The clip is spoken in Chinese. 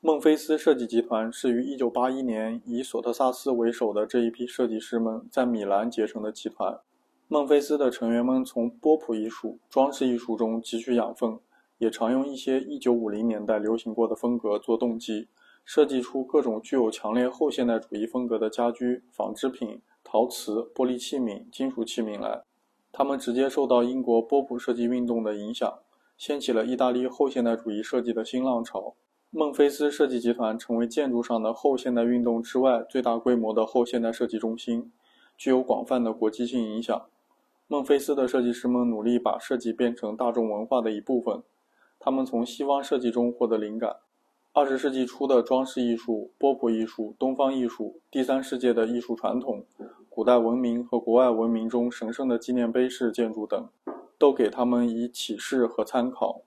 孟菲斯设计集团是于1981年以索特萨斯为首的这一批设计师们在米兰结成的集团。孟菲斯的成员们从波普艺术、装饰艺术中汲取养分，也常用一些1950年代流行过的风格做动机，设计出各种具有强烈后现代主义风格的家居、纺织品、陶瓷、玻璃器皿、金属器皿来。他们直接受到英国波普设计运动的影响，掀起了意大利后现代主义设计的新浪潮。孟菲斯设计集团成为建筑上的后现代运动之外最大规模的后现代设计中心，具有广泛的国际性影响。孟菲斯的设计师们努力把设计变成大众文化的一部分。他们从西方设计中获得灵感。二十世纪初的装饰艺术、波普艺术、东方艺术、第三世界的艺术传统、古代文明和国外文明中神圣的纪念碑式建筑等，都给他们以启示和参考。